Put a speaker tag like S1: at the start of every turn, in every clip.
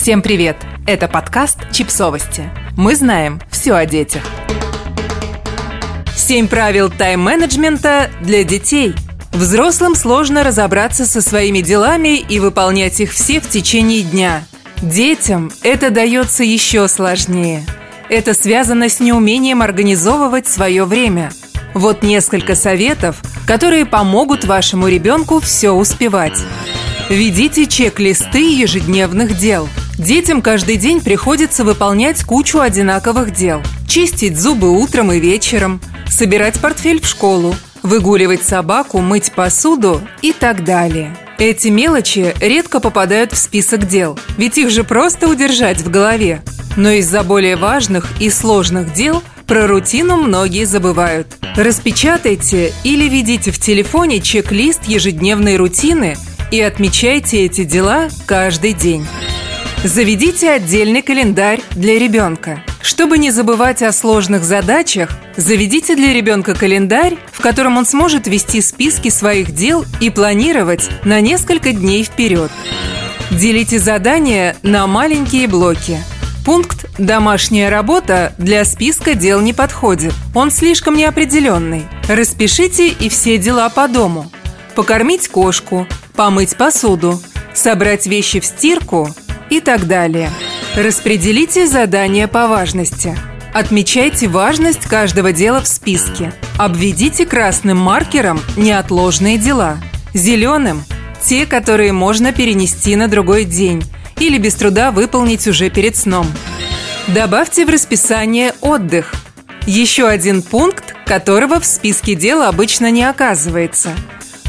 S1: Всем привет! Это подкаст «Чипсовости». Мы знаем все о детях. Семь правил тайм-менеджмента для детей. Взрослым сложно разобраться со своими делами и выполнять их все в течение дня. Детям это дается еще сложнее. Это связано с неумением организовывать свое время. Вот несколько советов, которые помогут вашему ребенку все успевать. Ведите чек-листы ежедневных дел. Детям каждый день приходится выполнять кучу одинаковых дел. Чистить зубы утром и вечером, собирать портфель в школу, выгуливать собаку, мыть посуду и так далее. Эти мелочи редко попадают в список дел, ведь их же просто удержать в голове. Но из-за более важных и сложных дел про рутину многие забывают. Распечатайте или ведите в телефоне чек-лист ежедневной рутины – и отмечайте эти дела каждый день. Заведите отдельный календарь для ребенка. Чтобы не забывать о сложных задачах, заведите для ребенка календарь, в котором он сможет вести списки своих дел и планировать на несколько дней вперед. Делите задания на маленькие блоки. Пункт «Домашняя работа» для списка дел не подходит. Он слишком неопределенный. Распишите и все дела по дому. Покормить кошку, помыть посуду, собрать вещи в стирку и так далее. Распределите задания по важности. Отмечайте важность каждого дела в списке. Обведите красным маркером неотложные дела, зеленым – те, которые можно перенести на другой день или без труда выполнить уже перед сном. Добавьте в расписание отдых. Еще один пункт, которого в списке дел обычно не оказывается –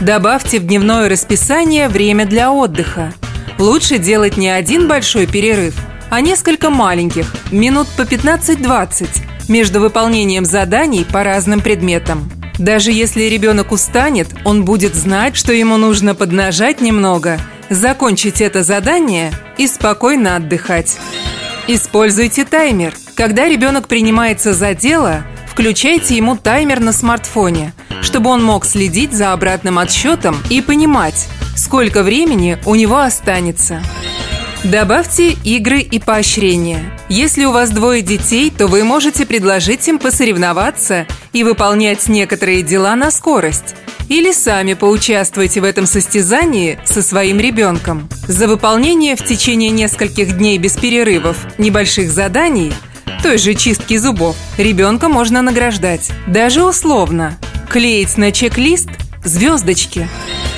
S1: Добавьте в дневное расписание время для отдыха. Лучше делать не один большой перерыв, а несколько маленьких, минут по 15-20, между выполнением заданий по разным предметам. Даже если ребенок устанет, он будет знать, что ему нужно поднажать немного, закончить это задание и спокойно отдыхать. Используйте таймер. Когда ребенок принимается за дело, включайте ему таймер на смартфоне – чтобы он мог следить за обратным отсчетом и понимать, сколько времени у него останется. Добавьте игры и поощрения. Если у вас двое детей, то вы можете предложить им посоревноваться и выполнять некоторые дела на скорость. Или сами поучаствуйте в этом состязании со своим ребенком. За выполнение в течение нескольких дней без перерывов небольших заданий, той же чистки зубов, ребенка можно награждать, даже условно – клеить на чек-лист звездочки.